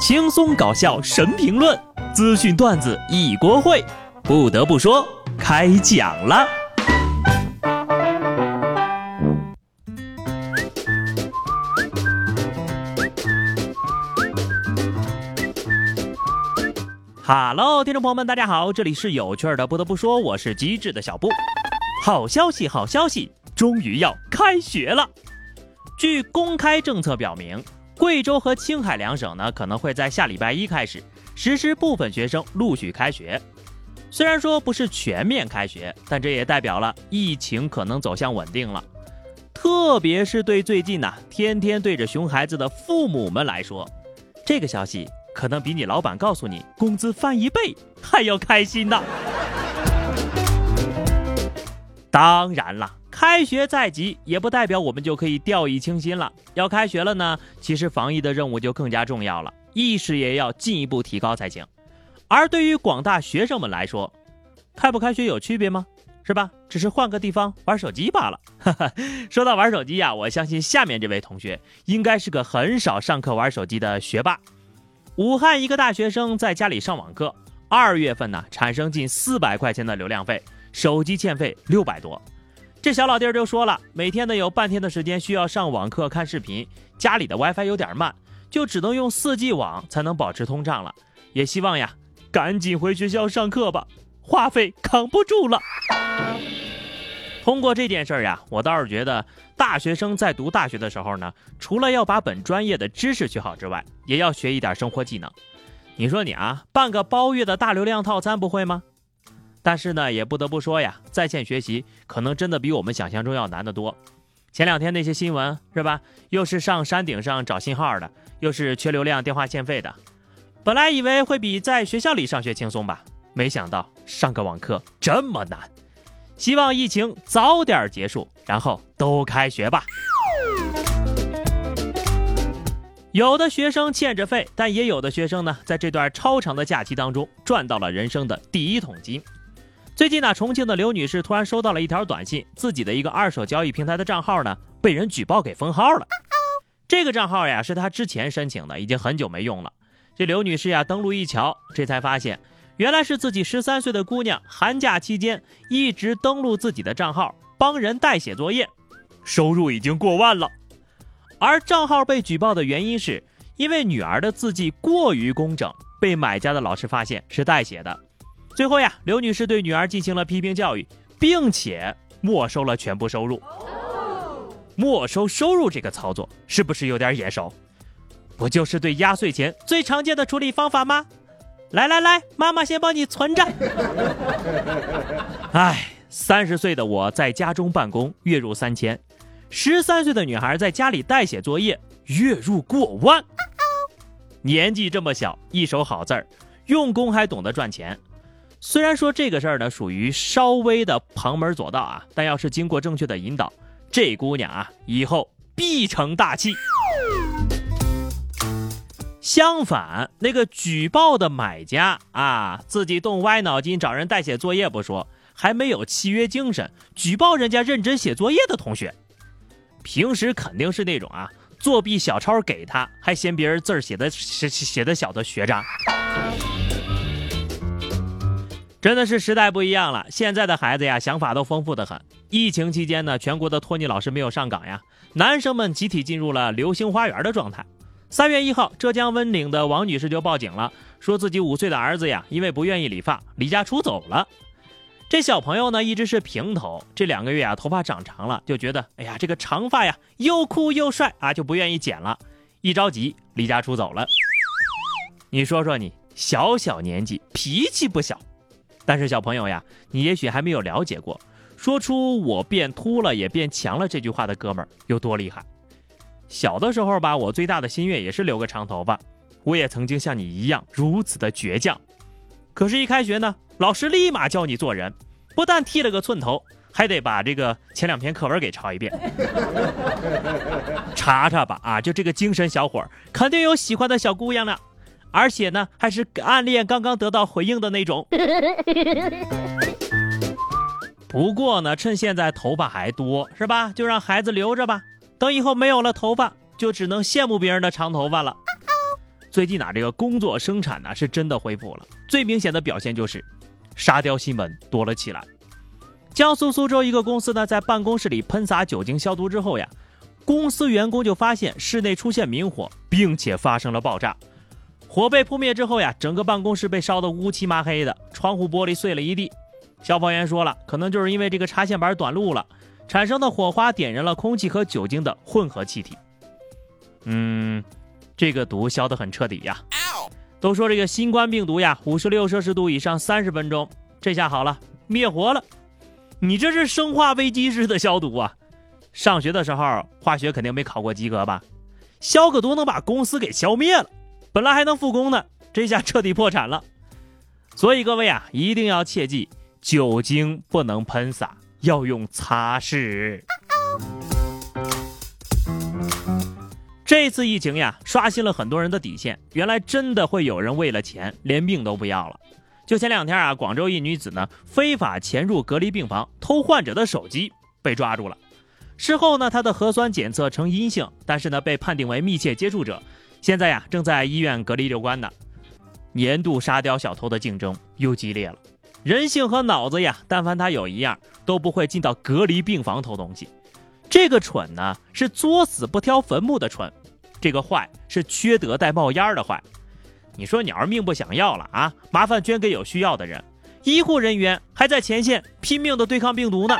轻松搞笑神评论，资讯段子一锅烩。不得不说，开讲了。哈喽，听众朋友们，大家好，这里是有趣的。不得不说，我是机智的小布。好消息，好消息，终于要开学了。据公开政策表明。贵州和青海两省呢，可能会在下礼拜一开始实施部分学生陆续开学。虽然说不是全面开学，但这也代表了疫情可能走向稳定了。特别是对最近呢天天对着熊孩子的父母们来说，这个消息可能比你老板告诉你工资翻一倍还要开心呢。当然了。开学在即，也不代表我们就可以掉以轻心了。要开学了呢，其实防疫的任务就更加重要了，意识也要进一步提高才行。而对于广大学生们来说，开不开学有区别吗？是吧？只是换个地方玩手机罢了。说到玩手机呀，我相信下面这位同学应该是个很少上课玩手机的学霸。武汉一个大学生在家里上网课，二月份呢产生近四百块钱的流量费，手机欠费六百多。这小老弟儿就说了，每天呢有半天的时间需要上网课、看视频，家里的 WiFi 有点慢，就只能用 4G 网才能保持通畅了。也希望呀，赶紧回学校上课吧，话费扛不住了。通过这件事儿呀，我倒是觉得大学生在读大学的时候呢，除了要把本专业的知识学好之外，也要学一点生活技能。你说你啊，办个包月的大流量套餐不会吗？但是呢，也不得不说呀，在线学习可能真的比我们想象中要难得多。前两天那些新闻是吧？又是上山顶上找信号的，又是缺流量、电话欠费的。本来以为会比在学校里上学轻松吧，没想到上个网课这么难。希望疫情早点结束，然后都开学吧。有的学生欠着费，但也有的学生呢，在这段超长的假期当中赚到了人生的第一桶金。最近呢，重庆的刘女士突然收到了一条短信，自己的一个二手交易平台的账号呢被人举报给封号了。这个账号呀是她之前申请的，已经很久没用了。这刘女士呀登录一瞧，这才发现原来是自己十三岁的姑娘寒假期间一直登录自己的账号帮人代写作业，收入已经过万了。而账号被举报的原因是因为女儿的字迹过于工整，被买家的老师发现是代写的。最后呀，刘女士对女儿进行了批评教育，并且没收了全部收入。没收收入这个操作是不是有点眼熟？不就是对压岁钱最常见的处理方法吗？来来来，妈妈先帮你存着。哎，三十岁的我在家中办公，月入三千；十三岁的女孩在家里代写作业，月入过万。年纪这么小，一手好字儿，用功还懂得赚钱。虽然说这个事儿呢属于稍微的旁门左道啊，但要是经过正确的引导，这姑娘啊以后必成大器。相反，那个举报的买家啊，自己动歪脑筋找人代写作业不说，还没有契约精神，举报人家认真写作业的同学，平时肯定是那种啊作弊小抄给他，还嫌别人字儿写的写写的小的学渣。真的是时代不一样了，现在的孩子呀，想法都丰富的很。疫情期间呢，全国的托尼老师没有上岗呀，男生们集体进入了流星花园的状态。三月一号，浙江温岭的王女士就报警了，说自己五岁的儿子呀，因为不愿意理发，离家出走了。这小朋友呢，一直是平头，这两个月啊，头发长长了，就觉得哎呀，这个长发呀，又酷又帅啊，就不愿意剪了。一着急，离家出走了。你说说你，小小年纪，脾气不小。但是小朋友呀，你也许还没有了解过，说出“我变秃了也变强了”这句话的哥们儿有多厉害。小的时候吧，我最大的心愿也是留个长头发，我也曾经像你一样如此的倔强。可是，一开学呢，老师立马教你做人，不但剃了个寸头，还得把这个前两篇课文给抄一遍。查查吧，啊，就这个精神小伙，肯定有喜欢的小姑娘了。而且呢，还是暗恋刚刚得到回应的那种。不过呢，趁现在头发还多，是吧？就让孩子留着吧。等以后没有了头发，就只能羡慕别人的长头发了。最近啊，这个工作生产呢是真的恢复了。最明显的表现就是沙雕新闻多了起来。江苏苏州一个公司呢，在办公室里喷洒酒精消毒之后呀，公司员工就发现室内出现明火，并且发生了爆炸。火被扑灭之后呀，整个办公室被烧得乌漆麻黑的，窗户玻璃碎了一地。消防员说了，可能就是因为这个插线板短路了，产生的火花点燃了空气和酒精的混合气体。嗯，这个毒消得很彻底呀。都说这个新冠病毒呀，五十六摄氏度以上三十分钟，这下好了，灭活了。你这是生化危机式的消毒啊！上学的时候化学肯定没考过及格吧？消个毒能把公司给消灭了，本来还能复工呢，这下彻底破产了。所以各位啊，一定要切记，酒精不能喷洒，要用擦拭。这次疫情呀，刷新了很多人的底线，原来真的会有人为了钱连命都不要了。就前两天啊，广州一女子呢非法潜入隔离病房偷患者的手机被抓住了。事后呢，她的核酸检测呈阴性，但是呢被判定为密切接触者，现在呀正在医院隔离留观呢。年度沙雕小偷的竞争又激烈了，人性和脑子呀，但凡他有一样，都不会进到隔离病房偷东西。这个蠢呢是作死不挑坟墓的蠢，这个坏是缺德带冒烟的坏。你说你要是命不想要了啊？麻烦捐给有需要的人。医护人员还在前线拼命的对抗病毒呢。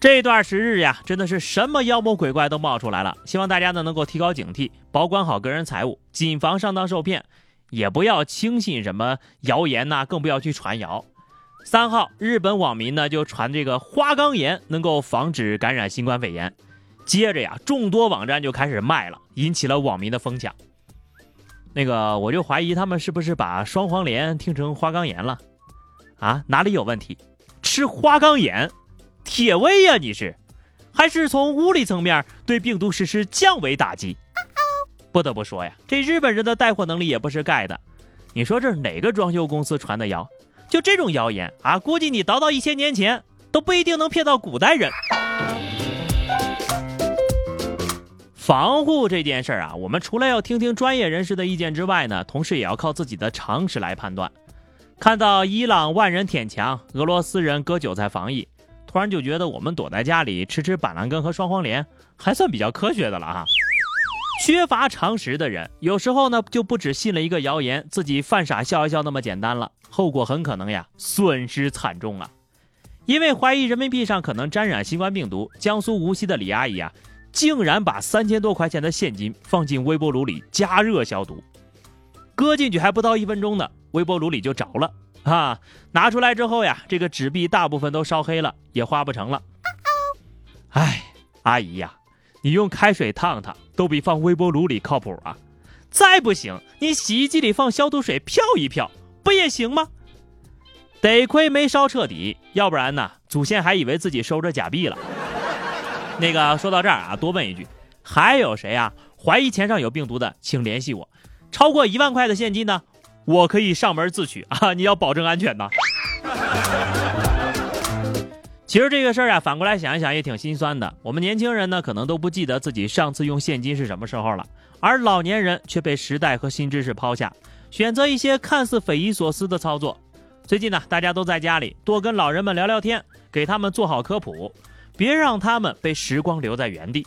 这段时日呀，真的是什么妖魔鬼怪都冒出来了。希望大家呢能够提高警惕，保管好个人财物，谨防上当受骗，也不要轻信什么谣言呐，更不要去传谣。三号，日本网民呢就传这个花岗岩能够防止感染新冠肺炎。接着呀，众多网站就开始卖了，引起了网民的疯抢。那个，我就怀疑他们是不是把双黄连听成花岗岩了？啊，哪里有问题？吃花岗岩，铁胃呀？你是？还是从物理层面对病毒实施降维打击？不得不说呀，这日本人的带货能力也不是盖的。你说这是哪个装修公司传的谣？就这种谣言啊，估计你倒到一千年前都不一定能骗到古代人。防护这件事儿啊，我们除了要听听专业人士的意见之外呢，同时也要靠自己的常识来判断。看到伊朗万人舔墙，俄罗斯人割韭菜防疫，突然就觉得我们躲在家里吃吃板蓝根和双黄连，还算比较科学的了哈。缺乏常识的人，有时候呢就不只信了一个谣言，自己犯傻笑一笑那么简单了，后果很可能呀损失惨重啊。因为怀疑人民币上可能沾染新冠病毒，江苏无锡的李阿姨啊。竟然把三千多块钱的现金放进微波炉里加热消毒，搁进去还不到一分钟呢，微波炉里就着了啊！拿出来之后呀，这个纸币大部分都烧黑了，也花不成了。哎，阿姨呀，你用开水烫烫都比放微波炉里靠谱啊！再不行，你洗衣机里放消毒水漂一漂，不也行吗？得亏没烧彻底，要不然呢，祖先还以为自己收着假币了。那个说到这儿啊，多问一句，还有谁啊怀疑钱上有病毒的，请联系我。超过一万块的现金呢，我可以上门自取啊！你要保证安全呐。其实这个事儿啊，反过来想一想也挺心酸的。我们年轻人呢，可能都不记得自己上次用现金是什么时候了，而老年人却被时代和新知识抛下，选择一些看似匪夷所思的操作。最近呢，大家都在家里多跟老人们聊聊天，给他们做好科普。别让他们被时光留在原地。